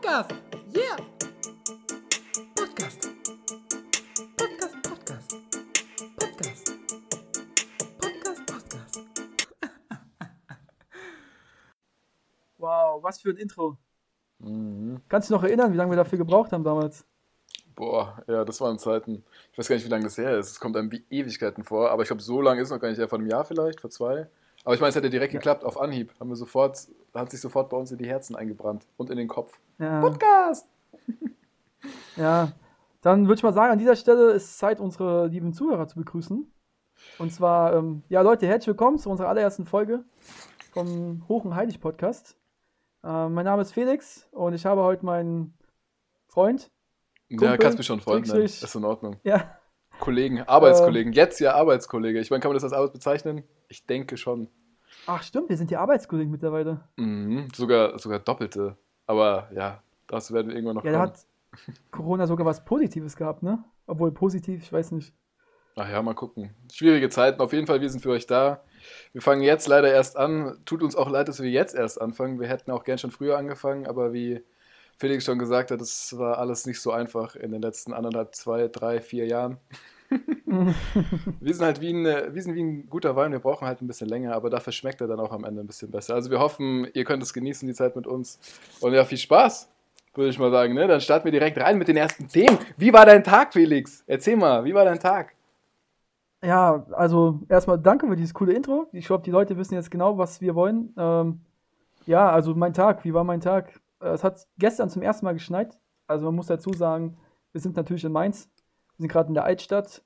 Podcast. Yeah. Podcast. Podcast, Podcast. Podcast. Podcast, Podcast. Wow, was für ein Intro. Mhm. Kannst du dich noch erinnern, wie lange wir dafür gebraucht haben damals? Boah, ja, das waren Zeiten. Ich weiß gar nicht, wie lange das her ist. Es kommt einem wie Ewigkeiten vor, aber ich glaube, so lange ist es noch gar nicht her. Vor einem Jahr vielleicht, vor zwei. Aber ich meine, es ja direkt geklappt auf Anhieb. Haben wir sofort, hat sich sofort bei uns in die Herzen eingebrannt und in den Kopf. Ja, Podcast! ja. Dann würde ich mal sagen, an dieser Stelle ist es Zeit, unsere lieben Zuhörer zu begrüßen. Und zwar, ähm, ja Leute, herzlich willkommen zu unserer allerersten Folge vom Hoch- und Heilig Podcast. Ähm, mein Name ist Felix und ich habe heute meinen Freund, ja, Kumpel, kannst mich schon Freund nennen. Schrägstrich. Ist in Ordnung. ja, Kollegen, Arbeitskollegen. Jetzt ja Arbeitskollege. Ich meine, kann man das als Arbeit bezeichnen? Ich denke schon. ach stimmt, wir sind ja Arbeitskollegen mittlerweile. Mhm. Sogar, sogar Doppelte. Aber ja, das werden wir irgendwann noch Ja, da kommen. hat Corona sogar was Positives gehabt, ne? Obwohl positiv, ich weiß nicht. Ach ja, mal gucken. Schwierige Zeiten. Auf jeden Fall, wir sind für euch da. Wir fangen jetzt leider erst an. Tut uns auch leid, dass wir jetzt erst anfangen. Wir hätten auch gern schon früher angefangen, aber wie Felix schon gesagt hat, das war alles nicht so einfach in den letzten anderthalb, zwei, drei, vier Jahren. wir sind halt wie ein, äh, wir sind wie ein guter Wein. Wir brauchen halt ein bisschen länger, aber dafür schmeckt er dann auch am Ende ein bisschen besser. Also wir hoffen, ihr könnt es genießen, die Zeit mit uns. Und ja, viel Spaß, würde ich mal sagen. Ne? Dann starten wir direkt rein mit den ersten Themen. Wie war dein Tag, Felix? Erzähl mal, wie war dein Tag? Ja, also erstmal danke für dieses coole Intro. Ich glaube, die Leute wissen jetzt genau, was wir wollen. Ähm, ja, also mein Tag, wie war mein Tag? Äh, Es hat gestern zum ersten Mal geschneit. Also man muss dazu sagen, wir sind natürlich in Mainz. Wir sind gerade in der Altstadt.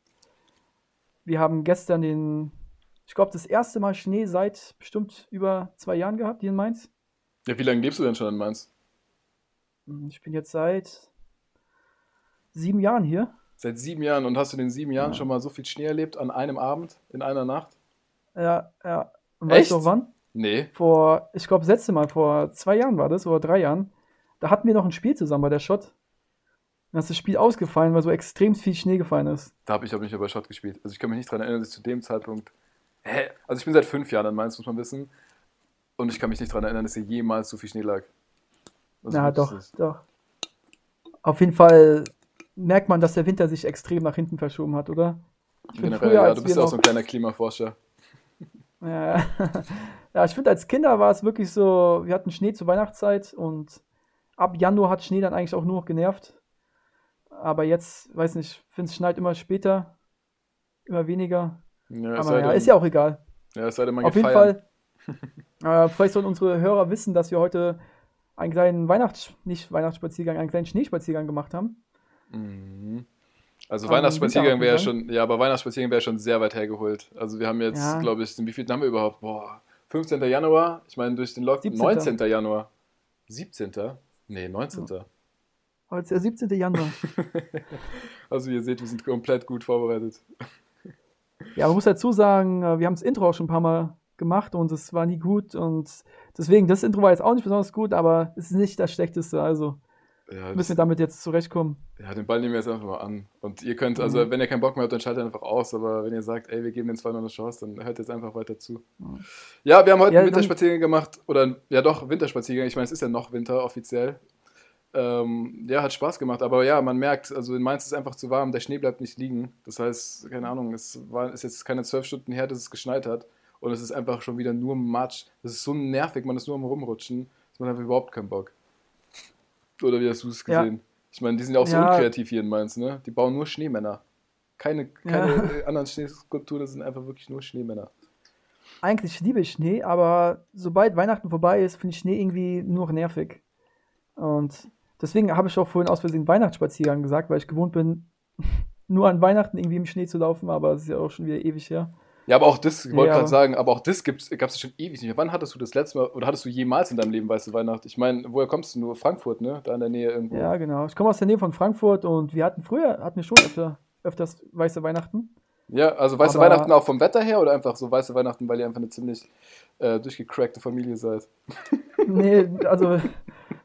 Wir haben gestern den, ich glaube, das erste Mal Schnee seit bestimmt über zwei Jahren gehabt hier in Mainz. Ja, wie lange lebst du denn schon in Mainz? Hm, Ich bin jetzt seit sieben Jahren hier. Seit sieben Jahren. Und hast du in den sieben Jahren Ja. schon mal so viel Schnee erlebt an einem Abend, in einer Nacht? Ja, ja. Und Echt? weißt du auch wann? Nee. vor, ich glaube, das letzte Mal, vor zwei Jahren war das, oder drei Jahren, da hatten wir noch ein Spiel zusammen bei der Schott. Dann ist das Spiel ausgefallen, weil so extrem viel Schnee gefallen ist. Da habe ich aber nicht über Shot gespielt. Also ich kann mich nicht daran erinnern, dass ich zu dem Zeitpunkt. Hä? Also ich bin seit fünf Jahren in Mainz, muss man wissen. Und ich kann mich nicht daran erinnern, dass hier jemals so viel Schnee lag. Also ja, doch, ist- doch. Auf jeden Fall merkt man, dass der Winter sich extrem nach hinten verschoben hat, oder? Ich Generell, früher, ja, du bist ja auch so ein kleiner Klimaforscher. Ja, ja ich finde, als Kinder war es wirklich so, wir hatten Schnee zur Weihnachtszeit und ab Januar hat Schnee dann eigentlich auch nur noch genervt. Aber jetzt, weiß nicht, ich finde es schneit immer später, immer weniger. Ja, Aber ja, denn- ist ja auch egal. Ja, es sei denn, man Auf jeden feiern. Fall, äh, vielleicht sollen unsere Hörer wissen, dass wir heute einen kleinen Weihnachts-, nicht Weihnachtsspaziergang, einen kleinen Schneespaziergang gemacht haben. Mhm. Also Am Weihnachtsspaziergang wäre ja schon, ja, aber Weihnachtsspaziergang wäre schon sehr weit hergeholt. Also wir haben jetzt, Ja. glaube ich, wie viel haben wir überhaupt? Boah, 15. Januar, ich meine durch den Lockdown, 17.. 19. Januar. 17. Nee, 19. Heute ist der 17. Januar. Also wie ihr seht, wir sind komplett gut vorbereitet. ja, man muss dazu sagen, äh, wir haben das Intro auch schon ein paar Mal gemacht und es war nie gut und deswegen, das Intro war jetzt auch nicht besonders gut, aber es ist nicht das Schlechteste, also Ja, müssen wir damit jetzt zurechtkommen. ja, den Ball nehmen wir jetzt einfach mal an. Und ihr könnt, also Mhm. wenn ihr keinen Bock mehr habt, dann schaltet einfach aus. Aber wenn ihr sagt, ey, wir geben den zwei noch eine Chance, dann hört jetzt einfach weiter zu. Mhm. Ja, wir haben heute Ja, einen Winterspaziergang gemacht. Oder, ja doch, Winterspaziergang. Ich meine, es ist ja noch Winter offiziell. Ähm, ja, hat Spaß gemacht. Aber ja, man merkt, also in Mainz ist es einfach zu warm. Der Schnee bleibt nicht liegen. Das heißt, keine Ahnung, es war, ist jetzt keine zwölf Stunden her, dass es geschneit hat. Und es ist einfach schon wieder nur Matsch. Das ist so nervig, man ist nur am Rumrutschen. dass Man hat überhaupt keinen Bock. Oder wie hast du es Ja. gesehen? Ich meine, die sind ja auch so Ja. unkreativ hier in Mainz, ne? Die bauen nur Schneemänner. Keine, keine Ja. anderen Schneeskulpturen, das sind einfach wirklich nur Schneemänner. Eigentlich liebe ich Schnee, aber sobald Weihnachten vorbei ist, finde ich Schnee irgendwie nur noch nervig. Und deswegen habe ich auch vorhin aus Versehen Weihnachtsspaziergang gesagt, weil ich gewohnt bin, nur an Weihnachten irgendwie im Schnee zu laufen, aber es ist ja auch schon wieder ewig her. Ja, aber auch das, ich wollte Ja, gerade sagen, aber auch das gab es schon ewig nicht mehr. Wann hattest du das letzte Mal, oder hattest du jemals in deinem Leben weiße Weihnacht? Ich meine, woher kommst du? Nur Frankfurt, ne? Da in der Nähe irgendwo. Ja, genau. Ich komme aus der Nähe von Frankfurt und wir hatten früher, hatten wir schon öfter, öfters weiße Weihnachten. Ja, also weiße Aber- Weihnachten auch vom Wetter her oder einfach so weiße Weihnachten, weil ihr einfach eine ziemlich äh, durchgecrackte Familie seid? Nee, also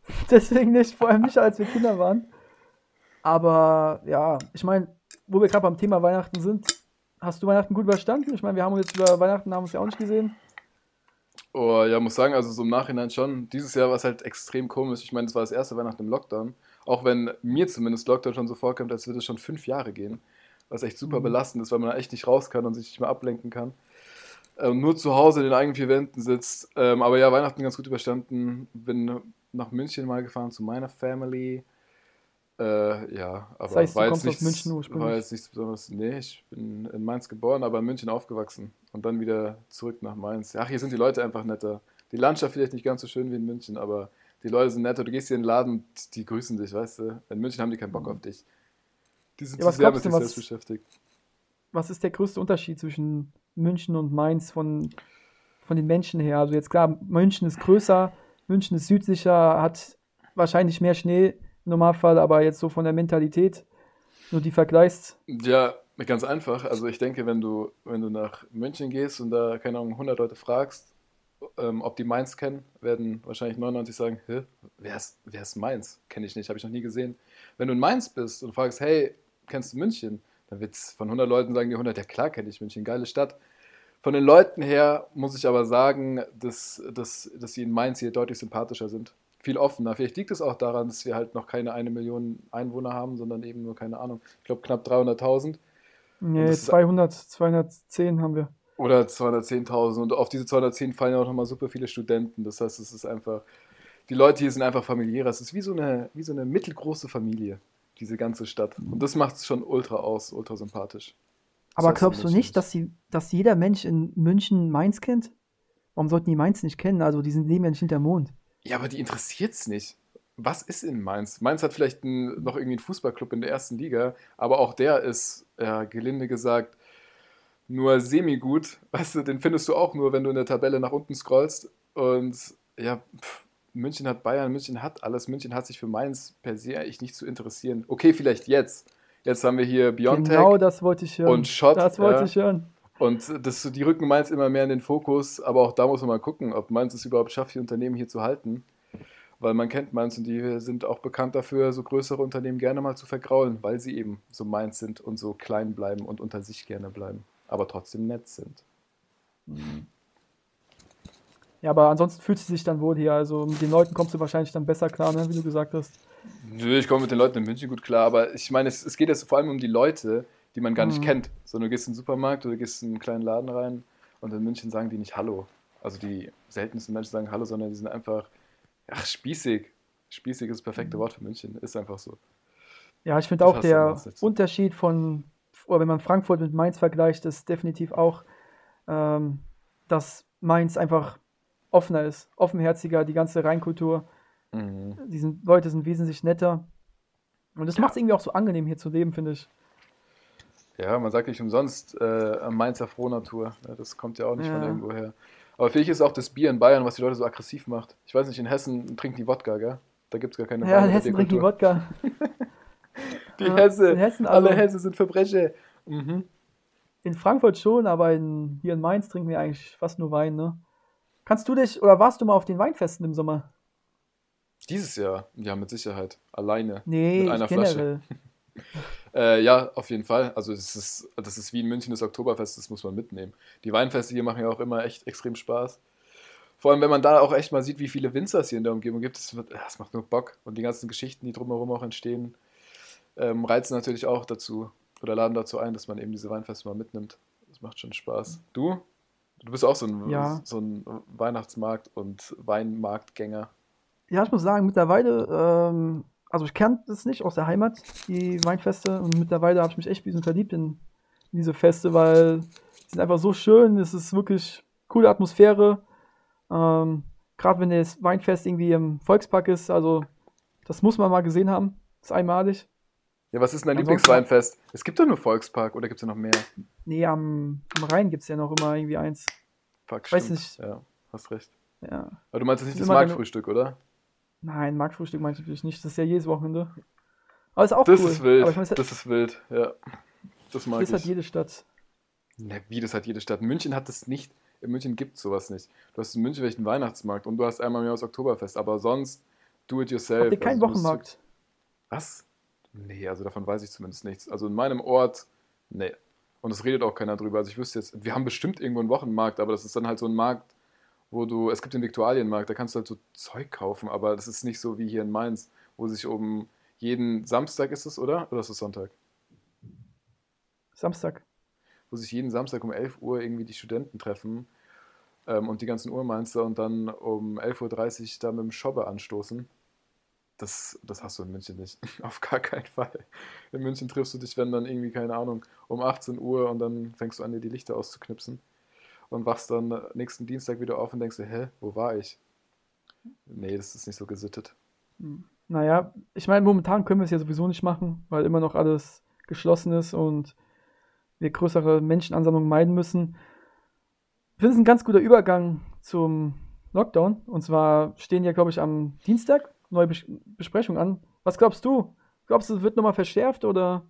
deswegen nicht, vor allem nicht, als wir Kinder waren. Aber ja, ich meine, wo wir gerade beim Thema Weihnachten sind, hast du Weihnachten gut überstanden? Ich meine, wir haben uns jetzt über Weihnachten haben uns ja auch nicht gesehen. Oh, ja, muss sagen, also so im Nachhinein schon. Dieses Jahr war es halt extrem komisch. Ich meine, das war das erste Weihnachten im Lockdown. Auch wenn mir zumindest Lockdown schon so vorkommt, als würde es schon fünf Jahre gehen. Was echt super Mhm. belastend ist, weil man da echt nicht raus kann und sich nicht mehr ablenken kann. Ähm, nur zu Hause in den eigenen vier Wänden sitzt. Ähm, aber ja, Weihnachten ganz gut überstanden. Bin nach München mal gefahren zu meiner Family. Äh, ja, aber Das heißt, war, jetzt nichts, München ursprünglich? war jetzt nichts Besonderes. Nee, ich bin in Mainz geboren, aber in München aufgewachsen. Und dann wieder zurück nach Mainz. Ach, hier sind die Leute einfach netter. Die Landschaft vielleicht nicht ganz so schön wie in München, aber die Leute sind netter. Du gehst hier in den Laden und die grüßen dich, weißt du? In München haben die keinen Bock auf dich. Die sind Ja, zu was sehr mit sich selbst beschäftigt. Was ist der größte Unterschied zwischen München und Mainz von, von den Menschen her? Also jetzt klar, München ist größer, München ist südlicher, hat wahrscheinlich mehr Schnee im Normalfall, aber jetzt so von der Mentalität, nur die vergleichst. Ja, ganz einfach. Also ich denke, wenn du, wenn du nach München gehst und da, keine Ahnung, 100 Leute fragst, ähm, ob die Mainz kennen, werden wahrscheinlich 99 sagen, Hä, wer ist, wer ist Mainz? Kenne ich nicht, habe ich noch nie gesehen. Wenn du in Mainz bist und fragst, hey, kennst du München? Dann wird von 100 Leuten sagen die 100, ja klar kenne ich München, geile Stadt. Von den Leuten her muss ich aber sagen, dass, dass, dass sie in Mainz hier deutlich sympathischer sind. Viel offener. Vielleicht liegt es auch daran, dass wir halt noch keine eine Million Einwohner haben, sondern eben nur, keine Ahnung, ich glaube knapp 300.000. Nee, das ist- 200, 210 haben wir. Oder 210.000. Und auf diese 210 fallen ja auch nochmal super viele Studenten. Das heißt, es ist einfach, die Leute hier sind einfach familiärer. Es ist wie so eine, wie so eine mittelgroße Familie, diese ganze Stadt. Und das macht es schon ultra aus, ultra sympathisch. Aber glaubst du nicht, dass, sie, dass jeder Mensch in München Mainz kennt? Warum sollten die Mainz nicht kennen? Also die sind leben ja nicht hinterm Mond. Ja, aber die interessiert es nicht. Was ist in Mainz? Mainz hat vielleicht einen, noch irgendwie einen Fußballclub in der ersten Liga, aber auch der ist, ja, gelinde gesagt, nur semi-gut. Weißt du, den findest du auch nur, wenn du in der Tabelle nach unten scrollst. Und ja, pff, München hat Bayern, München hat alles. München hat sich für Mainz per se eigentlich nicht zu interessieren. Okay, vielleicht jetzt. Jetzt haben wir hier Biontech Genau das wollte ich hören. und Schott. Das wollte ja. ich hören. Und das, die rücken Mainz immer mehr in den Fokus, aber auch da muss man mal gucken, ob Mainz es überhaupt schafft, die Unternehmen hier zu halten. Weil man kennt Mainz und die sind auch bekannt dafür, so größere Unternehmen gerne mal zu vergraulen, weil sie eben so Mainz sind und so klein bleiben und unter sich gerne bleiben, aber trotzdem nett sind. Ja, aber ansonsten fühlt sie sich dann wohl hier. Also mit den Leuten kommst du wahrscheinlich dann besser klar, ne? wie du gesagt hast. Nö, ich komme mit den Leuten in München gut klar, aber ich meine, es, es geht jetzt vor allem um die Leute, die man gar nicht Mhm. kennt. So, du gehst in den Supermarkt oder du gehst in einen kleinen Laden rein und in München sagen die nicht Hallo. Also die seltensten Menschen sagen Hallo, sondern die sind einfach, ach, spießig. Spießig ist das perfekte Wort für München, ist einfach so. Ja, ich finde auch der. Unterschied von, oder wenn man Frankfurt mit Mainz vergleicht, ist definitiv auch, ähm, dass Mainz einfach offener ist, offenherziger, die ganze Rheinkultur. Mhm. Die sind, Leute sind wesentlich netter. Und das macht es irgendwie auch so angenehm hier zu leben, finde ich. Ja, man sagt nicht umsonst äh, Mainzer Frohnatur. Das kommt ja auch nicht von Ja. irgendwo her. Aber vielleicht ist auch das Bier in Bayern, was die Leute so aggressiv macht. Ich weiß nicht, in Hessen trinken die Wodka, gell? Da gibt es gar keine Ja, Wein- in Hessen trinken die. Wodka. Die Ja, Hesse, in Hessen alle also- Hesse sind Verbrecher. Mhm. In Frankfurt schon, aber in, hier in Mainz trinken wir eigentlich fast nur Wein, ne? Kannst du dich, oder warst du mal auf den Weinfesten im Sommer? Dieses Jahr, ja, mit Sicherheit. Alleine. Nee, Mit einer generell. Äh, ja, auf jeden Fall. Also das ist, das ist wie in München das Oktoberfest, das muss man mitnehmen. Die Weinfeste hier machen ja auch immer echt extrem Spaß. Vor allem, wenn man da auch echt mal sieht, wie viele Winzer es hier in der Umgebung gibt, das, wird, das macht nur Bock. Und die ganzen Geschichten, die drumherum auch entstehen, ähm, reizen natürlich auch dazu oder laden dazu ein, dass man eben diese Weinfeste mal mitnimmt. Das macht schon Spaß. Du? Du bist auch so ein, Ja. so ein Weihnachtsmarkt- und Weinmarktgänger. Ja, ich muss sagen, mittlerweile, ähm, also ich kannte das nicht aus der Heimat, die Weinfeste, und mittlerweile habe ich mich echt ein bisschen verliebt in, diese Feste, weil sie sind einfach so schön, es ist wirklich coole Atmosphäre. Ähm, Gerade wenn das Weinfest irgendwie im Volkspark ist, also das muss man mal gesehen haben, das ist einmalig. Ja, was ist denn dein Ansonsten- Lieblingsweinfest? Es gibt doch nur Volkspark oder gibt es noch mehr? Nee, am, am Rhein gibt es ja noch immer irgendwie eins. Fuck, Weiß stimmt. nicht. Ja, hast recht. Ja. Aber du meinst jetzt nicht das Marktfrühstück, oder? Nein, Marktfrühstück meine ich natürlich nicht, das ist ja jedes Wochenende. Aber ist auch Das cool. ist wild. Meine, das, das ist wild, ja. Das mag das hat ich. jede Stadt. Ne, wie, das hat jede Stadt. München hat das nicht. In München gibt es sowas nicht. Du hast in München vielleicht einen Weihnachtsmarkt und du hast einmal im Jahr das Oktoberfest, aber sonst do it yourself. Habt ihr keinen Also Wochenmarkt? Was? Nee, also davon weiß ich zumindest nichts. Also in meinem Ort, nee. Und es redet auch keiner drüber. Also ich wüsste jetzt, wir haben bestimmt irgendwo einen Wochenmarkt, aber das ist dann halt so ein Markt, wo du, es gibt den Viktualienmarkt, da kannst du halt so Zeug kaufen, aber das ist nicht so wie hier in Mainz, wo sich um jeden Samstag ist es, oder? Oder ist es Sonntag? Samstag. Wo sich jeden Samstag um 11 Uhr irgendwie die Studenten treffen ähm, und die ganzen Urmeinster und dann um 11.30 Uhr da mit dem Schobbe anstoßen. Das, das hast du in München nicht. Auf gar keinen Fall. In München triffst du dich, wenn dann irgendwie, keine Ahnung, um 18 Uhr und dann fängst du an, dir die Lichter auszuknipsen und wachst dann nächsten Dienstag wieder auf und denkst dir, hä, wo war ich? Nee, das ist nicht so gesittet. Naja, ich meine, momentan können wir es ja sowieso nicht machen, weil immer noch alles geschlossen ist und wir größere Menschenansammlungen meiden müssen. Ich finde es ein ganz guter Übergang zum Lockdown. Und zwar stehen ja, glaube ich, am Dienstag neue Bes Besprechungen an. Was glaubst du? Glaubst du, es wird nochmal verschärft oder?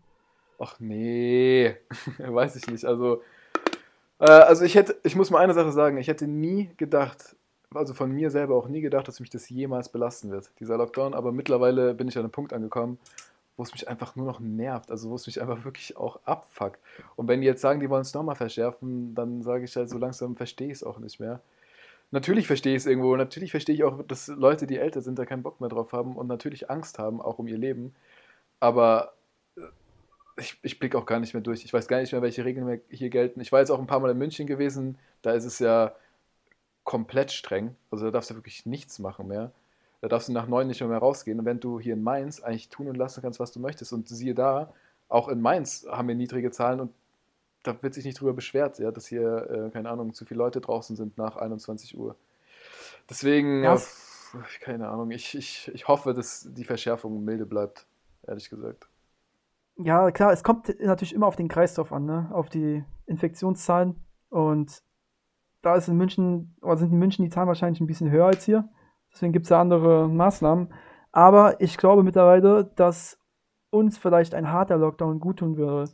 Ach nee, weiß ich nicht. Also, also ich hätte, ich muss mal eine Sache sagen, ich hätte nie gedacht, also von mir selber auch nie gedacht, dass mich das jemals belasten wird, dieser Lockdown. Aber mittlerweile bin ich an einem Punkt angekommen, wo es mich einfach nur noch nervt, also wo es mich einfach wirklich auch abfuckt. Und wenn die jetzt sagen, die wollen es nochmal verschärfen, dann sage ich halt, so langsam verstehe ich es auch nicht mehr. Natürlich verstehe ich es irgendwo, natürlich verstehe ich auch, dass Leute, die älter sind, da keinen Bock mehr drauf haben und natürlich Angst haben, auch um ihr Leben. Aber äh, ich, ich blicke auch gar nicht mehr durch. Ich weiß gar nicht mehr, welche Regeln hier gelten. Ich war jetzt auch ein paar Mal in München gewesen, da ist es ja komplett streng. Also da darfst du wirklich nichts machen mehr. Da darfst du nach neun nicht mehr, mehr rausgehen. Und wenn du hier in Mainz eigentlich tun und lassen kannst, was du möchtest. Und siehe da, auch in Mainz haben wir niedrige Zahlen und da wird sich nicht drüber beschwert, ja, dass hier, äh, keine Ahnung, zu viele Leute draußen sind nach 21 Uhr. Deswegen, ja, keine Ahnung, ich, ich, ich hoffe, dass die Verschärfung milde bleibt, ehrlich gesagt. Ja, klar, es kommt natürlich immer auf den Kreislauf an, ne? auf die Infektionszahlen. Und da ist in München, oder sind in München die Zahlen wahrscheinlich ein bisschen höher als hier. Deswegen gibt es da andere Maßnahmen. Aber ich glaube mittlerweile, dass uns vielleicht ein harter Lockdown guttun würde.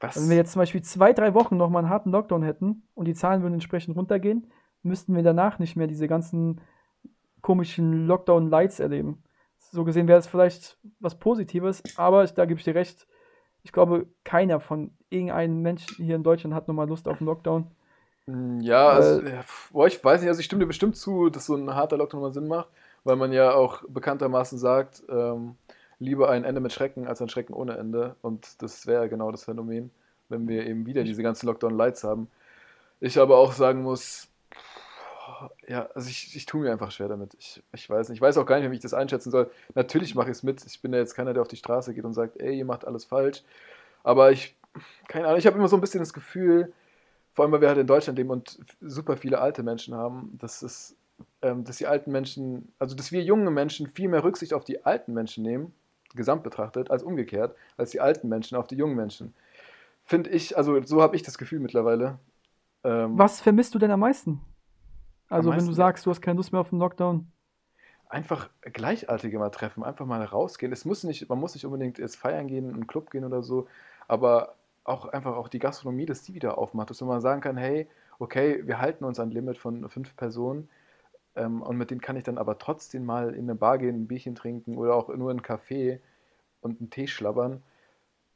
Was? Wenn wir jetzt zum Beispiel zwei, drei Wochen nochmal einen harten Lockdown hätten und die Zahlen würden entsprechend runtergehen, müssten wir danach nicht mehr diese ganzen komischen Lockdown-Lights erleben. So gesehen wäre es vielleicht was Positives, aber da gebe ich dir recht. Ich glaube, keiner von irgendeinem Menschen hier in Deutschland hat nochmal Lust auf einen Lockdown. Hm, ja, also, äh, boah, ich weiß nicht, also ich stimme dir bestimmt zu, dass so ein harter Lockdown mal Sinn macht, weil man ja auch bekanntermaßen sagt, ähm, lieber ein Ende mit Schrecken als ein Schrecken ohne Ende. Und das wäre genau das Phänomen, wenn wir eben wieder diese ganzen Lockdown-Lights haben. Ich aber auch sagen muss, ja, also ich, ich tue mir einfach schwer damit. Ich, ich weiß nicht. Ich weiß auch gar nicht, wie ich das einschätzen soll. Natürlich mache ich es mit. Ich bin ja jetzt keiner, der auf die Straße geht und sagt, ey, ihr macht alles falsch. Aber ich, keine Ahnung, ich habe immer so ein bisschen das Gefühl, vor allem weil wir halt in Deutschland leben und super viele alte Menschen haben, dass es, ähm, dass die alten Menschen, also dass wir junge Menschen viel mehr Rücksicht auf die alten Menschen nehmen gesamt betrachtet, als umgekehrt, als die alten Menschen auf die jungen Menschen. Finde ich, also so habe ich das Gefühl mittlerweile. Ähm, Was vermisst du denn am meisten? Also, wenn du sagst, du hast keine Lust mehr auf den Lockdown. Einfach Gleichaltige mal treffen, einfach mal rausgehen. Es muss nicht, man muss nicht unbedingt jetzt feiern gehen, in einen Club gehen oder so, aber auch einfach auch die Gastronomie, dass die wieder aufmacht, dass man sagen kann, hey, okay, wir halten uns ein Limit von fünf Personen ähm, und mit denen kann ich dann aber trotzdem mal in eine Bar gehen, ein Bierchen trinken oder auch nur in einen Café und einen Tee schlabbern.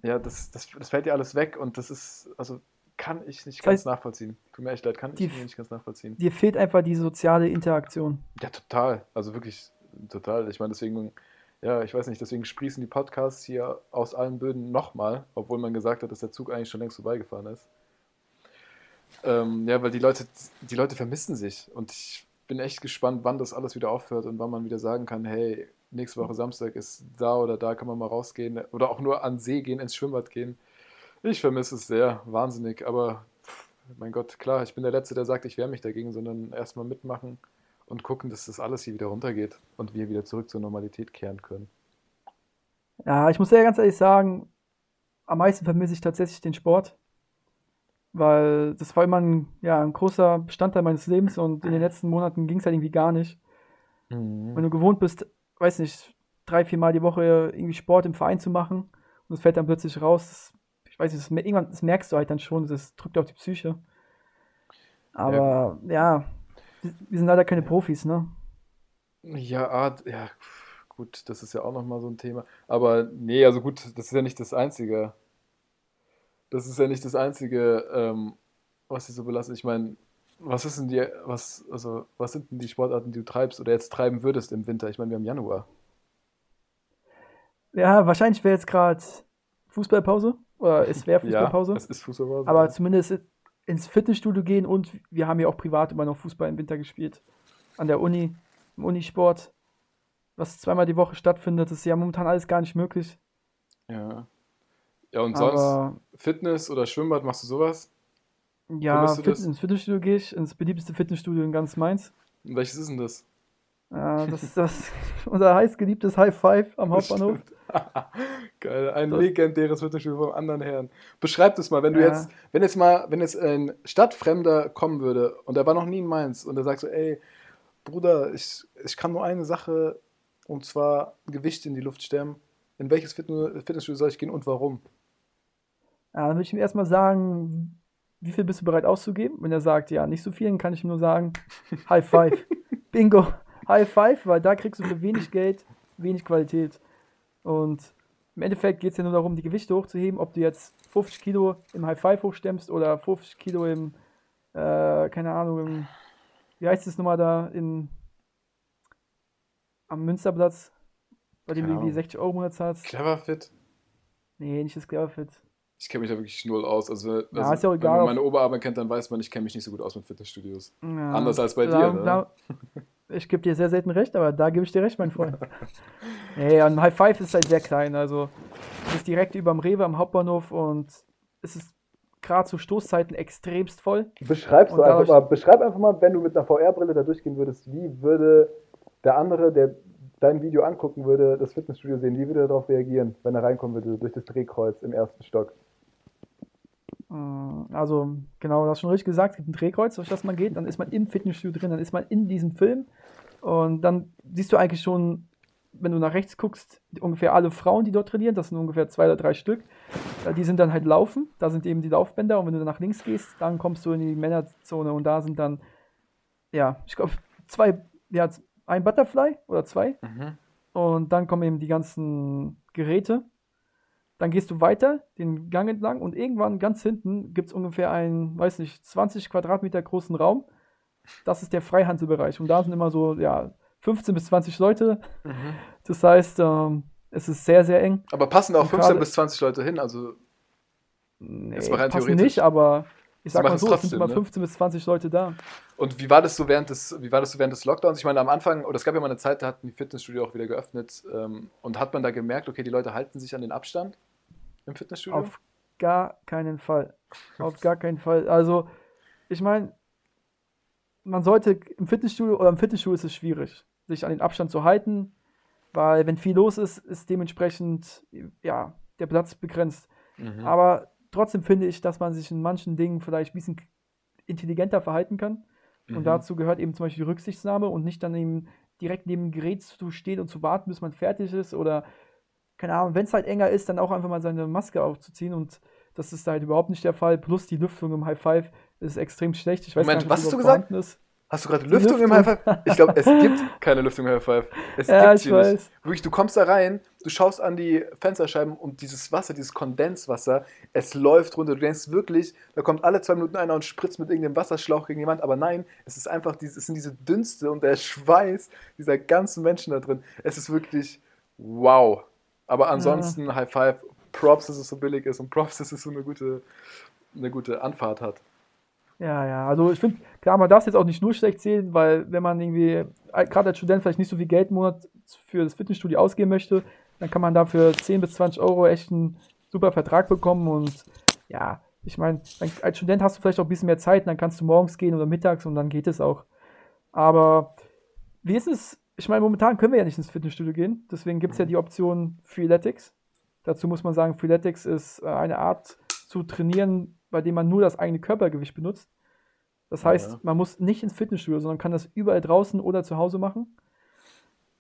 Ja, das, das, das fällt ja alles weg und das ist, also kann ich nicht das ganz nachvollziehen. Tut mir echt leid, kann die, ich nicht ganz nachvollziehen. Dir fehlt einfach die soziale Interaktion. Ja, total. Also wirklich total. Ich meine, deswegen, ja, ich weiß nicht, deswegen sprießen die Podcasts hier aus allen Böden nochmal, obwohl man gesagt hat, dass der Zug eigentlich schon längst vorbeigefahren ist. Ähm, ja, weil die Leute, die Leute vermissen sich und ich bin echt gespannt, wann das alles wieder aufhört und wann man wieder sagen kann, hey, nächste Woche Samstag ist da oder da, kann man mal rausgehen oder auch nur an See gehen, ins Schwimmbad gehen. Ich vermisse es sehr, wahnsinnig, aber mein Gott, klar, ich bin der Letzte, der sagt, ich wehre mich dagegen, sondern erstmal mitmachen und gucken, dass das alles hier wieder runtergeht und wir wieder zurück zur Normalität kehren können. Ja, ich muss ja ganz ehrlich sagen, am meisten vermisse ich tatsächlich den Sport weil das war immer ein, ja, ein großer Bestandteil meines Lebens und in den letzten Monaten ging es halt irgendwie gar nicht. Mhm. Wenn du gewohnt bist, weiß nicht, drei, vier Mal die Woche irgendwie Sport im Verein zu machen und es fällt dann plötzlich raus, das, ich weiß nicht, das, irgendwann, das merkst du halt dann schon, das drückt auf die Psyche. Aber ja, ja wir sind leider keine Profis, ne? Ja, ja, gut, das ist ja auch nochmal so ein Thema. Aber nee, also gut, das ist ja nicht das Einzige das ist ja nicht das Einzige, ähm, was sie so belastet. Ich meine, Was ist denn die, was, also, was sind denn die Sportarten, die du treibst oder jetzt treiben würdest im Winter? Ich meine, wir haben Januar. Ja, wahrscheinlich wäre jetzt gerade Fußballpause. Oder es wäre Fußballpause. Ja, es ist Fußballpause. aber zumindest ins Fitnessstudio gehen und wir haben ja auch privat immer noch Fußball im Winter gespielt. An der Uni, im Unisport, was zweimal die Woche stattfindet, ist ja momentan alles gar nicht möglich. ja. Ja, und sonst Aber Fitness oder Schwimmbad, machst du sowas? ja, du Fit ins Fitnessstudio gehe ich, ins beliebteste Fitnessstudio in ganz Mainz. Und welches ist denn das? Ja, das ist das, unser heißgeliebtes High Five am Hauptbahnhof. Geil, ein So. legendäres Fitnessstudio vom anderen Herrn. Beschreib das mal, wenn du Ja. jetzt, wenn jetzt mal, wenn jetzt ein Stadtfremder kommen würde und der war noch nie in Mainz und der sagt so, ey, Bruder, ich, ich kann nur eine Sache und zwar Gewicht in die Luft stemmen. In welches Fitne- Fitnessstudio soll ich gehen und warum? Ja, dann würde ich ihm erstmal sagen, wie viel bist du bereit auszugeben? Wenn er sagt, ja, nicht so viel, dann kann ich ihm nur sagen, High Five. Bingo, High Five, weil da kriegst du für wenig Geld wenig Qualität. Und im Endeffekt geht es ja nur darum, die Gewichte hochzuheben, ob du jetzt 50 Kilo im High Five hochstemmst oder 50 Kilo im, äh, keine Ahnung, im, wie heißt es nochmal da, in, am Münsterplatz, bei dem Keine du irgendwie Ahnung. 60 Euro im Monat zahlst. Clever Fit? Nee, nicht das Cleverfit. Ich kenne mich da wirklich null aus. Also, Ja, also ja auch wenn egal. man meine Oberarme kennt, dann weiß man, ich kenne mich nicht so gut aus mit Fitnessstudios. Ja, Anders als bei da, dir, ne? Da, ich gebe dir sehr selten recht, aber da gebe ich dir recht, mein Freund. nee, und High Five ist halt sehr klein. Also, es ist direkt über dem Rewe am Hauptbahnhof und es ist gerade zu Stoßzeiten extremst voll. Beschreib's Und dadurch- beschreib einfach mal, wenn du mit einer VR-Brille da durchgehen würdest, wie würde der andere, der dein Video angucken würde, das Fitnessstudio sehen, wie würde er darauf reagieren, wenn er reinkommen würde durch das Drehkreuz im ersten Stock? Mm, Also, genau, du hast schon richtig gesagt, es gibt ein Drehkreuz, durch das man geht, dann ist man im Fitnessstudio drin, dann ist man in diesem Film. Und dann siehst du eigentlich schon, wenn du nach rechts guckst, ungefähr alle Frauen, die dort trainieren, das sind ungefähr zwei oder drei Stück, äh, die sind dann halt laufen, da sind eben die Laufbänder und wenn du dann nach links gehst, dann kommst du in die Männerzone und da sind dann, ja, ich glaube, zwei, ja, ein Butterfly oder zwei. Und dann kommen eben die ganzen Geräte. Dann gehst du weiter den Gang entlang und irgendwann ganz hinten gibt es ungefähr einen, weiß nicht, 20 Quadratmeter großen Raum. Das ist der Freihandelbereich. Und da sind immer so, ja, 15 bis 20 Leute. Das heißt, ähm, es ist sehr, sehr eng. Aber passen da auch Und 15 gerade- bis 20 Leute hin? Also, Nee, Jetzt mal rein passen nicht, aber ich sag mal so, es sind trotzdem, immer ne? 15 bis 20 Leute da. und wie war das so während des, wie war das so während des Lockdowns? Ich meine, am Anfang, oder es gab ja mal eine Zeit, da hatten die Fitnessstudio auch wieder geöffnet. Ähm, und hat man da gemerkt, okay, die Leute halten sich an den Abstand im Fitnessstudio? Auf gar keinen Fall. Auf gar keinen Fall. Also, ich meine, man sollte im Fitnessstudio oder im Fitnessstudio ist es schwierig, sich an den Abstand zu halten, weil wenn viel los ist, ist dementsprechend ja, der Platz begrenzt. Mhm. Aber trotzdem finde ich, dass man sich in manchen Dingen vielleicht ein bisschen intelligenter verhalten kann. Und Mhm. dazu gehört eben zum Beispiel die Rücksichtnahme und nicht dann eben direkt neben dem Gerät zu stehen und zu warten, bis man fertig ist. Oder, keine Ahnung, wenn es halt enger ist, dann auch einfach mal seine Maske aufzuziehen. Und das ist halt überhaupt nicht der Fall. Plus die Lüftung im High Five ist extrem schlecht. Ich weiß Moment, nicht, was hast du gesagt? Ist. Hast du gerade Die Lüftung, im Lüftung. High Five? Ich glaube, es gibt keine Lüftung im High Five. Es Ja, gibt ich sie weiß. nicht. Wirklich, du kommst da rein, du schaust an die Fensterscheiben und dieses Wasser, dieses Kondenswasser, es läuft runter. Du denkst wirklich, da kommt alle zwei Minuten einer und spritzt mit irgendeinem Wasserschlauch gegen die Wand. Aber nein, es ist einfach, es sind diese Dünste und der Schweiß dieser ganzen Menschen da drin. Es ist wirklich wow. Aber ansonsten High Five, Props, dass es so billig ist und Props, dass es so eine gute, eine gute Anfahrt hat. Ja, ja, also ich finde, klar, man darf es jetzt auch nicht nur schlecht sehen, weil wenn man irgendwie, äh, gerade als Student vielleicht nicht so viel Geld im Monat für das Fitnessstudio ausgeben möchte, dann kann man dafür 10 bis 20 Euro echt einen super Vertrag bekommen und ja, ich meine, als Student hast du vielleicht auch ein bisschen mehr Zeit, dann kannst du morgens gehen oder mittags und dann geht es auch. Aber wie ist es? Ich meine, momentan können wir ja nicht ins Fitnessstudio gehen, deswegen gibt es ja die Option Freeletics. Dazu muss man sagen, Freeletics ist äh, eine Art zu trainieren, bei dem man nur das eigene Körpergewicht benutzt. Das heißt, Ja. man muss nicht ins Fitnessstudio, sondern kann das überall draußen oder zu Hause machen.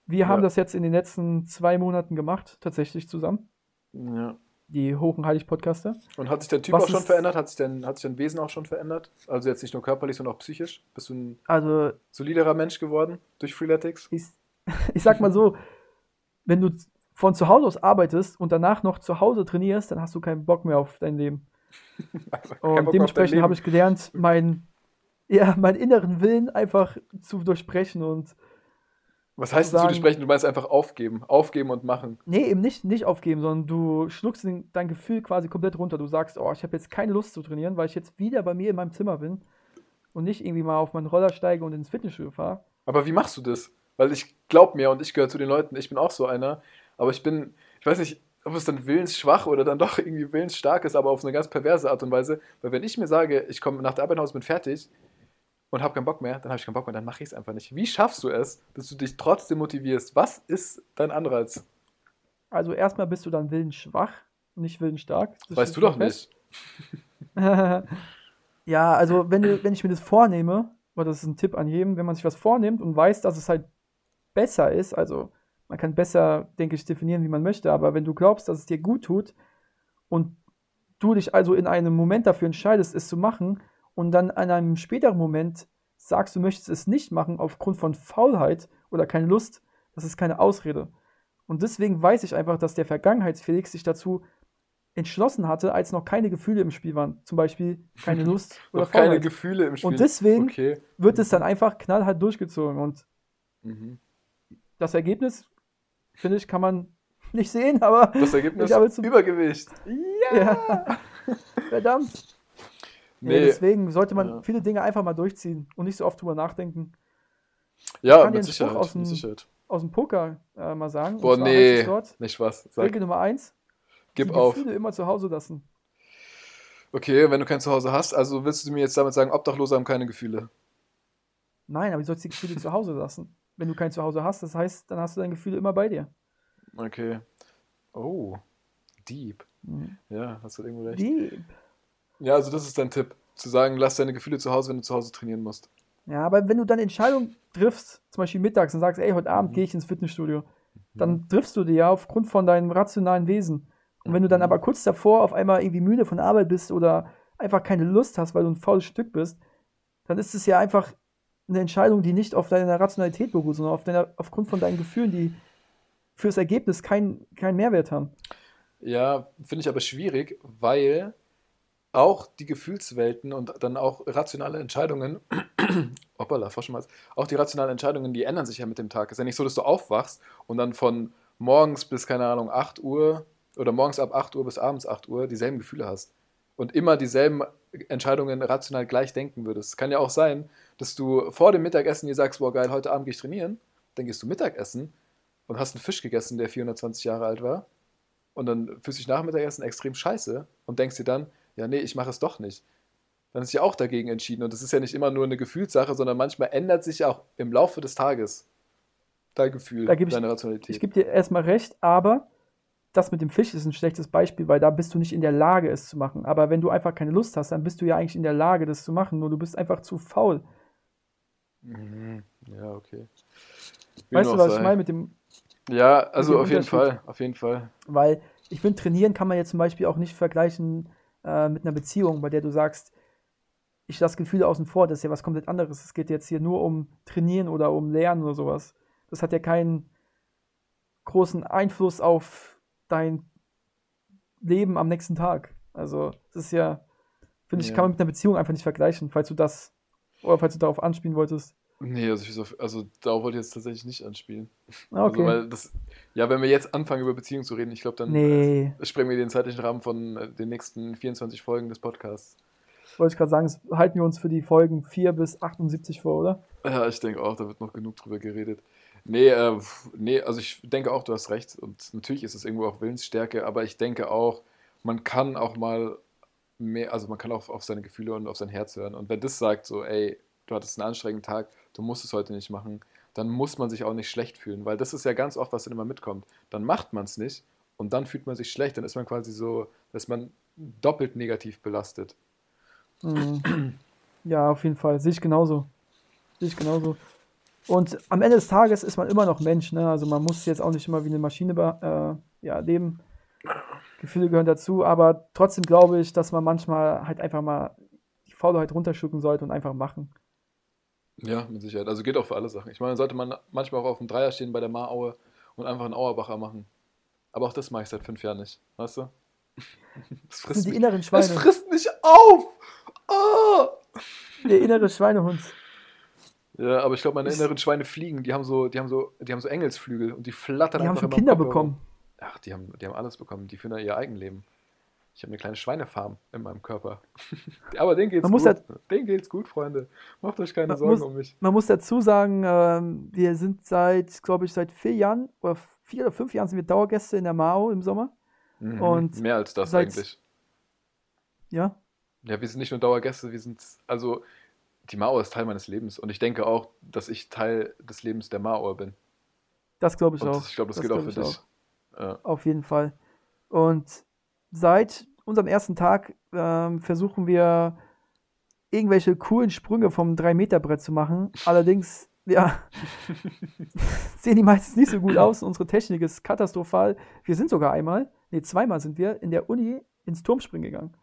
Wir haben Ja. das jetzt in den letzten zwei Monaten gemacht, tatsächlich zusammen. Ja. Die Hoch- und Heilig-Podcaster. Und hat sich dein Typ Was auch schon verändert? Hat sich, dein, hat sich dein Wesen auch schon verändert? Also jetzt nicht nur körperlich, sondern auch psychisch? Bist du ein Also, soliderer Mensch geworden durch Freeletics? ich, ich sag mal so, wenn du von zu Hause aus arbeitest und danach noch zu Hause trainierst, dann hast du keinen Bock mehr auf dein Leben. Bock Und dementsprechend habe ich gelernt, mein ja, meinen inneren Willen einfach zu durchbrechen und Was heißt Sagen- zu durchbrechen? Du meinst einfach aufgeben. Aufgeben und machen. Nee, eben nicht, nicht aufgeben, sondern du schluckst dein Gefühl quasi komplett runter. Du sagst, oh, ich habe jetzt keine Lust zu trainieren, weil ich jetzt wieder bei mir in meinem Zimmer bin und nicht irgendwie mal auf meinen Roller steige und ins Fitnessstudio fahre. Aber wie machst du das? Weil ich glaub mir und ich gehöre zu den Leuten, ich bin auch so einer, aber ich bin, ich weiß nicht, ob es dann willensschwach oder dann doch irgendwie willensstark ist, aber auf eine ganz perverse Art und Weise. Weil wenn ich mir sage, ich komme nach der Arbeit nach Hause, bin fertig und habe keinen Bock mehr, dann habe ich keinen Bock mehr, dann mache ich es einfach nicht. Wie schaffst du es, dass du dich trotzdem motivierst? Was ist dein Anreiz? Also erstmal bist du dann willensschwach und nicht willensstark. Das weißt du doch fest. nicht. ja, also wenn, du, wenn ich mir das vornehme, oder das ist ein Tipp an jedem, wenn man sich was vornimmt und weiß, dass es halt besser ist, also man kann besser, denke ich, definieren, wie man möchte, aber wenn du glaubst, dass es dir gut tut und du dich also in einem Moment dafür entscheidest, es zu machen und dann an einem späteren Moment sagst, du möchtest es nicht machen aufgrund von Faulheit oder keine Lust, das ist keine Ausrede. Und deswegen weiß ich einfach, dass der Vergangenheitsfelix sich dazu entschlossen hatte, als noch keine Gefühle im Spiel waren. Zum Beispiel keine Lust oder Noch keine Faulheit. Gefühle im Spiel. Und deswegen Okay. wird es dann einfach knallhart durchgezogen. Und Mhm. das Ergebnis, finde ich, kann man nicht sehen, aber Das Ergebnis Ich habe zum- Übergewicht. ja, verdammt. Nee. Nee. deswegen sollte man Ja. viele Dinge einfach mal durchziehen und nicht so oft drüber nachdenken. Ja, mit Sicherheit, aus mit dem- Sicherheit. Aus dem Poker äh, mal sagen. Boah, nee. dort, Nicht Spaß. Sag, Regel Nummer eins, gib die auf. Gefühle immer zu Hause lassen. Okay, wenn du kein Zuhause hast, also willst du mir jetzt damit sagen, Obdachlose haben keine Gefühle? Nein, aber du sollst die Gefühle zu Hause lassen. Wenn du kein Zuhause hast, das heißt, dann hast du deine Gefühle immer bei dir. Okay. Oh, deep. Mhm. Ja, hast du irgendwo recht. Deep. Ja, also das ist dein Tipp. Zu sagen, lass deine Gefühle zu Hause, wenn du zu Hause trainieren musst. Ja, aber wenn du dann Entscheidungen triffst, zum Beispiel mittags und sagst, ey, heute Abend Mhm. gehe ich ins Fitnessstudio, dann triffst du die ja aufgrund von deinem rationalen Wesen. Und wenn du dann Mhm. aber kurz davor auf einmal irgendwie müde von Arbeit bist oder einfach keine Lust hast, weil du ein faules Stück bist, dann ist es ja einfach eine Entscheidung, die nicht auf deiner Rationalität beruht, sondern auf deiner, aufgrund von deinen Gefühlen, die fürs Ergebnis keinen keinen Mehrwert haben. Ja, finde ich aber schwierig, weil auch die Gefühlswelten und dann auch rationale Entscheidungen, hoppala, Froschenmalz, auch die rationalen Entscheidungen, die ändern sich ja mit dem Tag. Es ist ja nicht so, dass du aufwachst und dann von morgens bis, keine Ahnung, 8 Uhr oder morgens ab 8 Uhr bis abends 8 Uhr dieselben Gefühle hast und immer dieselben Entscheidungen rational gleich denken würdest. Es kann ja auch sein, dass du vor dem Mittagessen dir sagst, boah geil, heute Abend gehe ich trainieren, dann gehst du Mittagessen und hast einen Fisch gegessen, der 420 Jahre alt war und dann fühlst du dich nach Mittagessen extrem scheiße und denkst dir dann, ja, nee, ich mache es doch nicht. Dann ist ja auch dagegen entschieden. Und das ist ja nicht immer nur eine Gefühlssache, sondern manchmal ändert sich ja auch im Laufe des Tages dein Gefühl, Da gebe ich- deine Rationalität. Ich gebe dir erstmal recht, aber das mit dem Fisch ist ein schlechtes Beispiel, weil da bist du nicht in der Lage, es zu machen. Aber wenn du einfach keine Lust hast, dann bist du ja eigentlich in der Lage, das zu machen, nur du bist einfach zu faul. Mhm. Ja, okay. Wie Weißt du, was ich sei. meine mit dem, Ja, also dem auf jeden? Fall, auf jeden Fall. weil ich finde, trainieren kann man jetzt zum Beispiel auch nicht vergleichen äh, mit einer Beziehung, bei der du sagst, ich lasse Gefühle außen vor, das ist ja was komplett anderes. Es geht jetzt hier nur um Trainieren oder um Lernen oder sowas. Das hat ja keinen großen Einfluss auf dein Leben am nächsten Tag. Also, das ist ja, finde ich, Ja. kann man mit einer Beziehung einfach nicht vergleichen, falls du das, oder falls du darauf anspielen wolltest. Nee, also, also darauf wollte ich jetzt tatsächlich nicht anspielen. Ah, Okay. Also, weil das, ja, wenn wir jetzt anfangen, über Beziehungen zu reden, ich glaube, dann nee, äh, sprengen wir den zeitlichen Rahmen von äh, den nächsten 24 Folgen des Podcasts. wollte ich gerade sagen, das halten wir uns für die Folgen 4 bis 78 vor, oder? Ja, ich denke auch, da wird noch genug drüber geredet. Nee, äh, nee, also ich denke auch, du hast recht. Und natürlich ist es irgendwo auch Willensstärke, aber ich denke auch, man kann auch mal mehr, also man kann auch auf seine Gefühle und auf sein Herz hören. Und wenn das sagt, so, ey, du hattest einen anstrengenden Tag, du musst es heute nicht machen, dann muss man sich auch nicht schlecht fühlen, weil das ist ja ganz oft, was dann immer mitkommt. Dann macht man es nicht und dann fühlt man sich schlecht, dann ist man quasi so, dass man doppelt negativ belastet. Mhm. Ja, auf jeden Fall. Sehe ich genauso. Sehe ich genauso. Und am Ende des Tages ist man immer noch Mensch, ne? Also man muss jetzt auch nicht immer wie eine Maschine äh, ja, leben. Gefühle gehören dazu, aber trotzdem glaube ich, dass man manchmal halt einfach mal die Faulheit runterschlucken sollte und einfach machen. Ja, mit Sicherheit. Also geht auch für alle Sachen. Ich meine, sollte man manchmal auch auf dem Dreier stehen bei der Maraue und einfach einen Auerbacher machen. Aber auch das mache ich seit fünf Jahren nicht. Weißt du? Das Das frisst, die mich, inneren das Schweine. frisst mich auf! Ah! Der innere Schweinehund. Ja, aber ich glaube, meine inneren Schweine fliegen. Die haben so, die haben so, die haben so Engelsflügel und die flattern Die haben einfach schon in meinem Kinder bekommen. Ach, die haben, die haben alles bekommen. Die da ihr Eigenleben. Ich habe eine kleine Schweinefarm in meinem Körper. aber denen geht's Man gut. denen geht's gut, Freunde. Macht euch keine Sorgen muss- um mich. Man muss dazu sagen, ähm, wir sind seit, glaube ich, seit vier Jahren oder vier oder fünf Jahren sind wir Dauergäste in der Mao im Sommer. Mhm. und Mehr als das seit- eigentlich. Ja, Ja, wir sind nicht nur Dauergäste, wir sind, also die Mauer ist Teil meines Lebens und ich denke auch, dass ich Teil des Lebens der Mauer bin. das glaube ich Und auch. das, ich glaube, das, Das geht auch für ich dich. Ja. Auf jeden Fall. Und seit unserem ersten Tag ähm, versuchen wir irgendwelche coolen Sprünge vom 3-Meter-Brett zu machen. Allerdings, ja, sehen die meistens nicht so gut aus. Unsere Technik ist katastrophal. Wir sind sogar einmal, nee, zweimal sind wir in der Uni ins Turmspringen gegangen.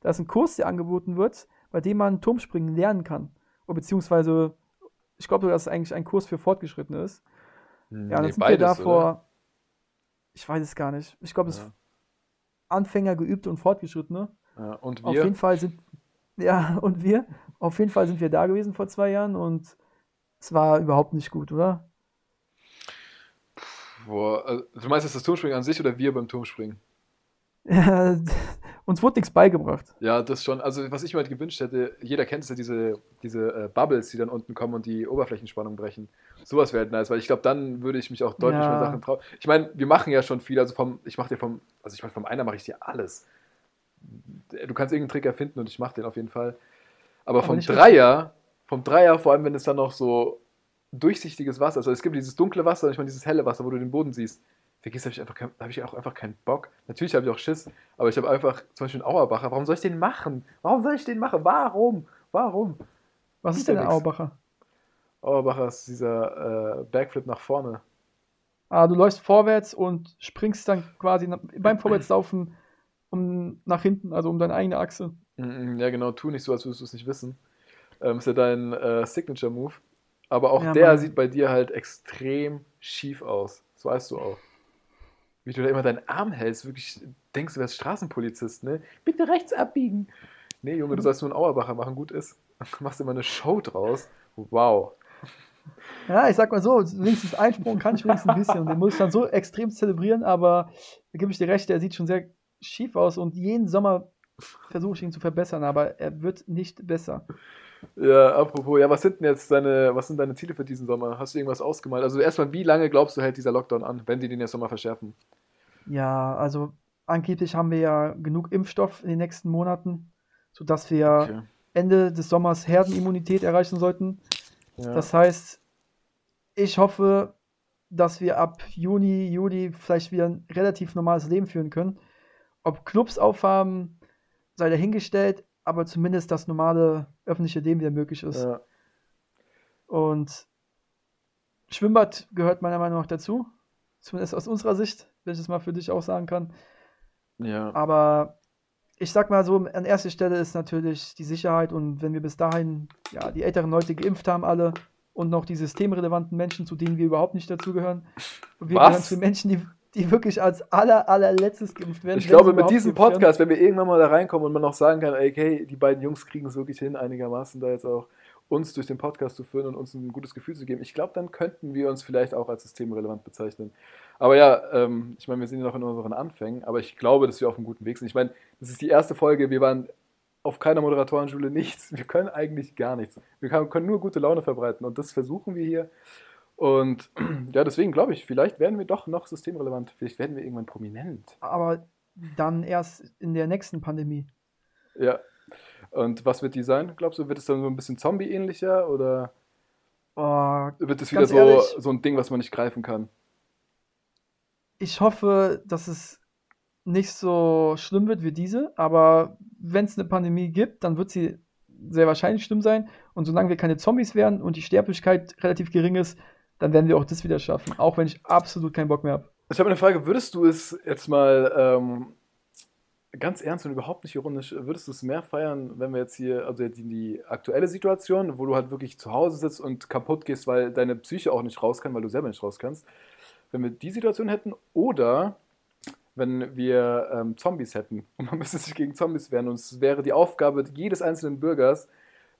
Da ist ein Kurs, der angeboten wird, bei dem man Turmspringen lernen kann. Oder beziehungsweise, ich glaube, dass es eigentlich ein Kurs für Fortgeschrittene ist. Ja, dann Nee, sind wir da beides, vor. oder? Ich weiß es gar nicht. Ich glaube, es Ja. ist Anfänger, Geübte und Fortgeschrittene. Ja, und Auf wir, jeden Fall sind. Ja, und wir. Auf jeden Fall sind wir da gewesen vor zwei Jahren und es war überhaupt nicht gut, oder? boah, also, du meinst jetzt das Turmspringen an sich oder wir beim Turmspringen? Ja, uns wurde nichts beigebracht. Ja, das schon. Also, was ich mir halt gewünscht hätte, jeder kennt es ja, diese, diese äh, Bubbles, die dann unten kommen und die Oberflächenspannung brechen. Sowas wäre halt nice, weil ich glaube, dann würde ich mich auch deutlich Ja. mehr Sachen trauen. Ich meine, wir machen ja schon viel, also vom, ich mache dir vom, also ich meine, vom einer mache ich dir alles. Du kannst irgendeinen Trick erfinden und ich mache den auf jeden Fall. Aber, Aber vom Dreier, vom Dreier, vor allem wenn es dann noch so durchsichtiges Wasser ist, also es gibt dieses dunkle Wasser und ich meine dieses helle Wasser, wo du den Boden siehst. Vergiss, habe ich einfach kein, da habe ich auch einfach keinen Bock. Natürlich habe ich auch Schiss, aber ich habe einfach zum Beispiel einen Auerbacher. Warum soll ich den machen? Warum soll ich den machen? Warum? Warum? Was Ist denn ein. Auerbacher? Auerbacher ist dieser äh, Backflip nach vorne. Ah, du läufst vorwärts und springst dann quasi beim Vorwärtslaufen um nach hinten, also um deine eigene Achse. Mhm, Ja, genau, tu nicht so, als würdest du es nicht wissen. Ähm, ist ja dein äh, Signature-Move. Aber auch Ja, der Mann. sieht bei dir halt extrem schief aus. Das weißt du auch. Wie du da immer deinen Arm hältst, wirklich denkst, du wärst Straßenpolizist, ne? Bitte rechts abbiegen. Nee, Junge, du sollst nur einen Auerbacher machen, gut ist. Du machst immer eine Show draus. Wow. Ja, ich sag mal so, wenigstens Einsprung kann ich wenigstens ein bisschen. Den muss ich dann so extrem zelebrieren, aber da gebe ich dir recht, der sieht schon sehr schief aus und jeden Sommer versuche ich ihn zu verbessern, aber er wird nicht besser. Ja, apropos, ja, was sind denn jetzt deine, was sind deine Ziele für diesen Sommer? Hast du irgendwas ausgemalt? Also erstmal, wie lange glaubst du, hält dieser Lockdown an, wenn die den jetzt nochmal verschärfen? Ja, also angeblich haben wir ja genug Impfstoff in den nächsten Monaten, sodass wir Okay. Ende des Sommers Herdenimmunität erreichen sollten. Ja. Das heißt, ich hoffe, dass wir ab Juni, Juli vielleicht wieder ein relativ normales Leben führen können. Ob Clubs aufhaben, sei dahingestellt, aber zumindest das normale öffentliche Leben wieder möglich ist. ja. Und Schwimmbad gehört meiner Meinung nach dazu. Zumindest aus unserer Sicht, wenn ich es mal für dich auch sagen kann. ja. Aber ich sag mal so, an erster Stelle ist natürlich die Sicherheit und wenn wir bis dahin ja, die älteren Leute geimpft haben, alle und noch die systemrelevanten Menschen, zu denen wir überhaupt nicht dazugehören. Und wir Was? gehören zu Menschen, die, die wirklich als aller, allerletztes geimpft werden. Ich glaube, mit diesem geimpft werden. Podcast, wenn wir irgendwann mal da reinkommen und man auch sagen kann, ey, okay, die beiden Jungs kriegen es wirklich hin, einigermaßen da jetzt auch uns durch den Podcast zu führen und uns ein gutes Gefühl zu geben. Ich glaube, dann könnten wir uns vielleicht auch als systemrelevant bezeichnen. Aber ja, ähm, ich meine, wir sind ja noch in unseren Anfängen, aber ich glaube, dass wir auf einem guten Weg sind. Ich meine, das ist die erste Folge, wir waren auf keiner Moderatorenschule nichts. Wir können eigentlich gar nichts. Wir können nur gute Laune verbreiten und das versuchen wir hier. Und ja, deswegen glaube ich, vielleicht werden wir doch noch systemrelevant. Vielleicht werden wir irgendwann prominent. Aber dann erst in der nächsten Pandemie. Ja. Und was wird die sein? Glaubst du, wird es dann so ein bisschen Zombie-ähnlicher oder Oh, wird es wieder so, ehrlich? so ein Ding, was man nicht greifen kann? ich hoffe, dass es nicht so schlimm wird wie diese, aber wenn es eine Pandemie gibt, dann wird sie sehr wahrscheinlich schlimm sein. Und solange wir keine Zombies werden und die Sterblichkeit relativ gering ist, dann werden wir auch das wieder schaffen, auch wenn ich absolut keinen Bock mehr habe. Ich habe eine Frage, würdest du es jetzt mal ähm, ganz ernst und überhaupt nicht ironisch, würdest du es mehr feiern, wenn wir jetzt hier, also jetzt in die aktuelle Situation, wo du halt wirklich zu Hause sitzt und kaputt gehst, weil deine Psyche auch nicht raus kann, weil du selber nicht raus kannst, wenn wir die Situation hätten oder wenn wir ähm, Zombies hätten und man müsste sich gegen Zombies wehren und es wäre die Aufgabe jedes einzelnen Bürgers,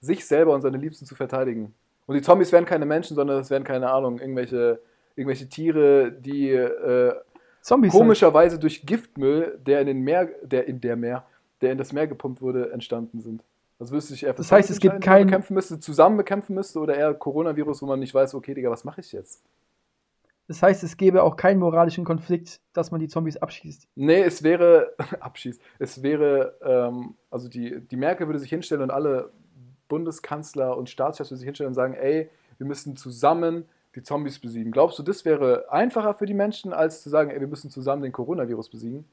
sich selber und seine Liebsten zu verteidigen. Und die Zombies wären keine Menschen, sondern es wären keine Ahnung, irgendwelche, irgendwelche Tiere, die äh, Zombies. halt. komischerweise durch Giftmüll, der in den Meer, der in der Meer, der in das Meer gepumpt wurde, entstanden sind. Also würdest du dich eher Das heißt, es gibt entscheiden, die man kein- bekämpfen müsste, zusammen bekämpfen müsste oder eher Coronavirus, wo man nicht weiß, okay, Digga, was mache ich jetzt? Das heißt, es gäbe auch keinen moralischen Konflikt, dass man die Zombies abschießt. Nee, es wäre, abschieß, es wäre, ähm, also die, die Merkel würde sich hinstellen und alle Bundeskanzler und Staatschefs sich hinstellen und sagen, ey, wir müssen zusammen die Zombies besiegen. Glaubst du, das wäre einfacher für die Menschen, als zu sagen, ey, wir müssen zusammen den Coronavirus besiegen?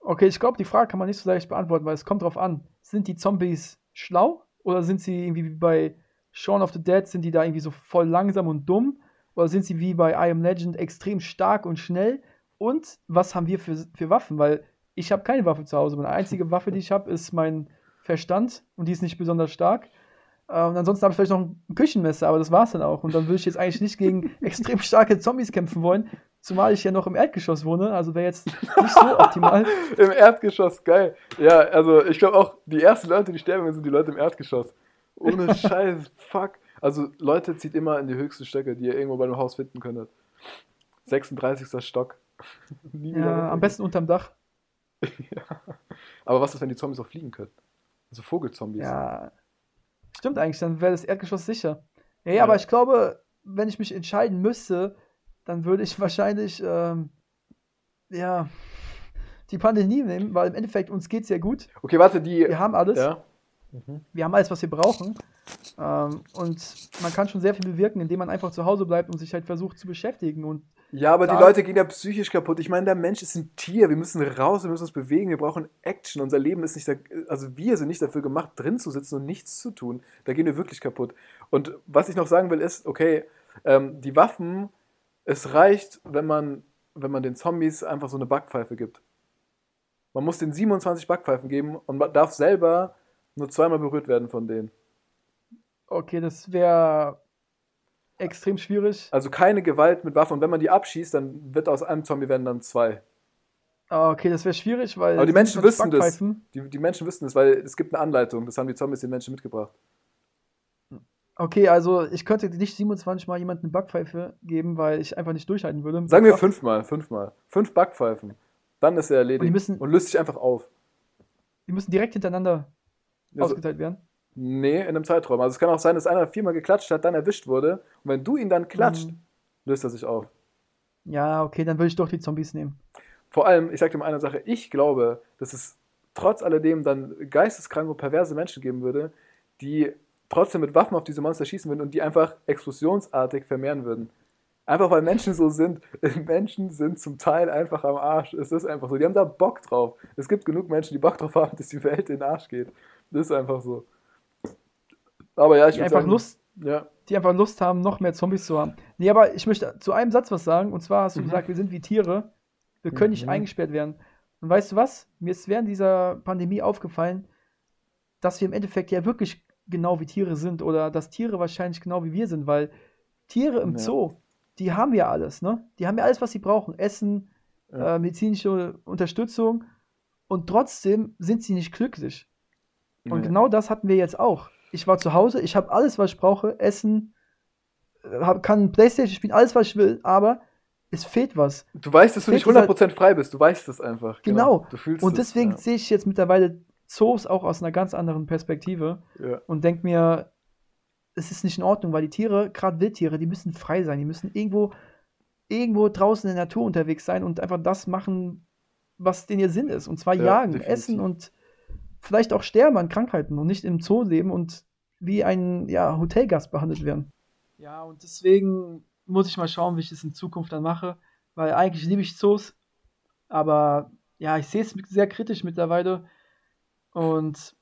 Okay, ich glaube, die Frage kann man nicht so leicht beantworten, weil es kommt drauf an. Sind die Zombies schlau oder sind sie irgendwie wie bei Shaun of the Dead, sind die da irgendwie so voll langsam und dumm? Oder sind sie wie bei I Am Legend extrem stark und schnell? Und was haben wir für, für Waffen? Weil ich habe keine Waffe zu Hause. Meine einzige Waffe, die ich habe, ist mein Verstand und die ist nicht besonders stark. Und ansonsten habe ich vielleicht noch ein Küchenmesser, aber das war's dann auch. Und dann würde ich jetzt eigentlich nicht gegen extrem starke Zombies kämpfen wollen, zumal ich ja noch im Erdgeschoss wohne. Also wäre jetzt nicht so optimal. Im Erdgeschoss, geil. Ja, also ich glaube auch, die ersten Leute, die sterben, sind die Leute im Erdgeschoss. Ohne Scheiß, fuck. Also Leute, zieht immer in die höchsten Stöcke, die ihr irgendwo bei einem Haus finden könntet. 36. Stock. Ja, am besten unterm Dach. Ja. Aber was ist, wenn die Zombies auch fliegen können? Also Vogelzombies. Ja. Stimmt eigentlich, dann wäre das Erdgeschoss sicher. Ja, ja, aber ich glaube, wenn ich mich entscheiden müsste, dann würde ich wahrscheinlich, ähm, ja, die Pandemie nehmen, weil im Endeffekt uns geht es ja gut. Okay, warte, die. Wir haben alles. ja. Wir haben alles, was wir brauchen. Ähm, und man kann schon sehr viel bewirken, indem man einfach zu Hause bleibt und sich halt versucht zu beschäftigen. Und Ja, aber die Leute gehen ja psychisch kaputt. Ich meine, der Mensch ist ein Tier. Wir müssen raus, wir müssen uns bewegen, wir brauchen Action. Unser Leben ist nicht, da, also wir sind nicht dafür gemacht, drin zu sitzen und nichts zu tun. Da gehen wir wirklich kaputt. Und was ich noch sagen will, ist, okay, ähm, die Waffen, es reicht, wenn man, wenn man den Zombies einfach so eine Backpfeife gibt. Man muss den 27 Backpfeifen geben und man darf selber nur zweimal berührt werden von denen. okay, das wäre extrem schwierig. Also keine Gewalt mit Waffen. Und wenn man die abschießt, dann wird aus einem Zombie werden dann zwei. Ah, Okay, das wäre schwierig, weil. Aber die Menschen 27 wissen das. Die, die Menschen wissen es, weil es gibt eine Anleitung. Das haben die Zombies den Menschen mitgebracht. Okay, also ich könnte nicht 27 Mal jemandem eine Backpfeife geben, weil ich einfach nicht durchhalten würde. Sagen wir fünfmal, fünfmal. Fünf Backpfeifen. Dann ist er erledigt. Und müssen- und löst sich einfach auf. Die müssen direkt hintereinander Also, ausgeteilt werden. Nee, in einem Zeitraum. Also es kann auch sein, dass einer viermal geklatscht hat, dann erwischt wurde. Und wenn du ihn dann klatscht, Mhm. löst er sich auf. Ja, okay, dann würde ich doch die Zombies nehmen. Vor allem, ich sag dir mal eine Sache, ich glaube, dass es trotz alledem dann geisteskranke und perverse Menschen geben würde, die trotzdem mit Waffen auf diese Monster schießen würden und die einfach explosionsartig vermehren würden. Einfach weil Menschen so sind. Menschen sind zum Teil einfach am Arsch. Es ist einfach so. Die haben da Bock drauf. Es gibt genug Menschen, die Bock drauf haben, dass die Welt in den Arsch geht. Das ist einfach so. Aber ja, ich Die einfach sagen, Lust, Ja, die einfach Lust haben, noch mehr Zombies zu haben. Nee, aber ich möchte zu einem Satz was sagen. Und zwar hast du Mhm. gesagt, wir sind wie Tiere. Wir können nicht Mhm. eingesperrt werden. Und weißt du was? Mir ist während dieser Pandemie aufgefallen, dass wir im Endeffekt ja wirklich genau wie Tiere sind. Oder dass Tiere wahrscheinlich genau wie wir sind. Weil Tiere im Ja. Zoo, die haben ja alles, ne? Die haben ja alles, was sie brauchen. Essen, Ja. äh, medizinische Unterstützung. Und trotzdem sind sie nicht glücklich. Und Nee. genau das hatten wir jetzt auch. Ich war zu Hause, ich habe alles, was ich brauche, Essen, äh, hab, kann Playstation spielen, alles, was ich will, aber es fehlt was. Du weißt, dass du Fehlt nicht 100% frei bist. Du weißt es einfach. Genau. Du fühlst Und es, deswegen ja. sehe ich jetzt mittlerweile Zoos auch aus einer ganz anderen Perspektive Ja. und denke mir, es ist nicht in Ordnung, weil die Tiere, gerade Wildtiere, die müssen frei sein, die müssen irgendwo, irgendwo draußen in der Natur unterwegs sein und einfach das machen, was denn ihr Sinn ist. Und zwar Ja, jagen, definitiv. essen und vielleicht auch sterben an Krankheiten und nicht im Zoo leben und wie ein ja, Hotelgast behandelt werden. Ja, und deswegen muss ich mal schauen, wie ich das in Zukunft dann mache, weil eigentlich liebe ich Zoos, aber ja, ich sehe es sehr kritisch mittlerweile und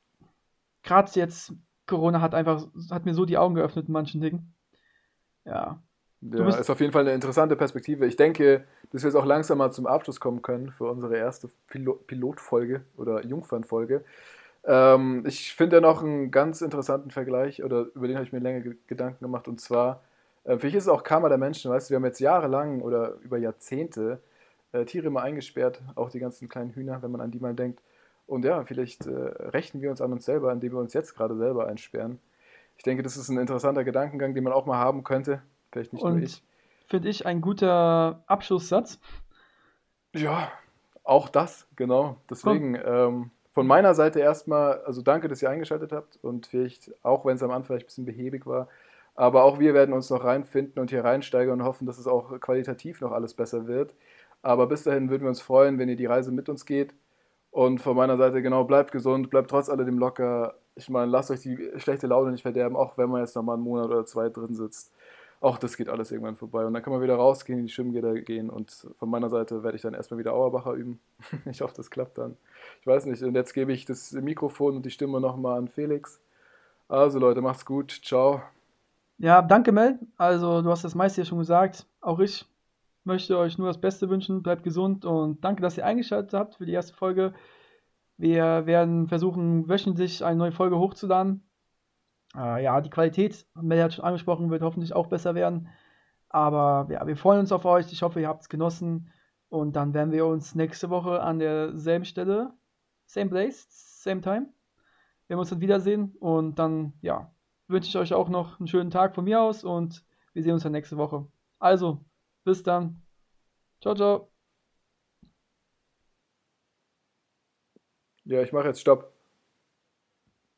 gerade jetzt Corona hat einfach hat mir so die Augen geöffnet in manchen Dingen. Ja, Ja, bist- ist auf jeden Fall eine interessante Perspektive. Ich denke, dass wir jetzt auch langsam mal zum Abschluss kommen können für unsere erste Pilo Pilotfolge oder Jungfernfolge. Ähm, ich finde ja noch einen ganz interessanten Vergleich, oder über den habe ich mir länger ge Gedanken gemacht, und zwar, äh, vielleicht ist es auch Karma der Menschen, weißt du, wir haben jetzt jahrelang oder über Jahrzehnte äh, Tiere immer eingesperrt, auch die ganzen kleinen Hühner, wenn man an die mal denkt. Und ja, vielleicht äh, rächen wir uns an uns selber, indem wir uns jetzt gerade selber einsperren. Ich denke, das ist ein interessanter Gedankengang, den man auch mal haben könnte. Vielleicht nicht nur Und ich. finde ich ein guter Abschlusssatz. Ja, auch das, genau. Deswegen, ähm, von meiner Seite erstmal, also danke, dass ihr eingeschaltet habt und vielleicht, auch wenn es am Anfang vielleicht ein bisschen behäbig war, aber auch wir werden uns noch reinfinden und hier reinsteigern und hoffen, dass es auch qualitativ noch alles besser wird. Aber bis dahin würden wir uns freuen, wenn ihr die Reise mit uns geht. Und von meiner Seite, genau, bleibt gesund, bleibt trotz alledem locker. Ich meine, lasst euch die schlechte Laune nicht verderben, auch wenn man jetzt noch mal einen Monat oder zwei drin sitzt. Auch das geht alles irgendwann vorbei. Und dann kann man wieder rausgehen, in die Schwimmgitter gehen. Und von meiner Seite werde ich dann erstmal wieder Auerbacher üben. ich hoffe, das klappt dann. Ich weiß nicht. Und jetzt gebe ich das Mikrofon und die Stimme nochmal an Felix. Also Leute, macht's gut. Ciao. Ja, danke Mel. Also du hast das meiste ja schon gesagt. Auch ich möchte euch nur das Beste wünschen. Bleibt gesund und danke, dass ihr eingeschaltet habt für die erste Folge. Wir werden versuchen, wöchentlich eine neue Folge hochzuladen. Äh, ja, die Qualität, Mel hat schon angesprochen, wird hoffentlich auch besser werden. Aber ja, wir freuen uns auf euch. Ich hoffe, ihr habt es genossen. Und dann werden wir uns nächste Woche an derselben Stelle, same place, same time, werden wir uns dann wiedersehen. Und dann, ja, wünsche ich euch auch noch einen schönen Tag von mir aus und wir sehen uns dann nächste Woche. Also, bis dann. Ciao, ciao. Ja, ich mache jetzt Stopp.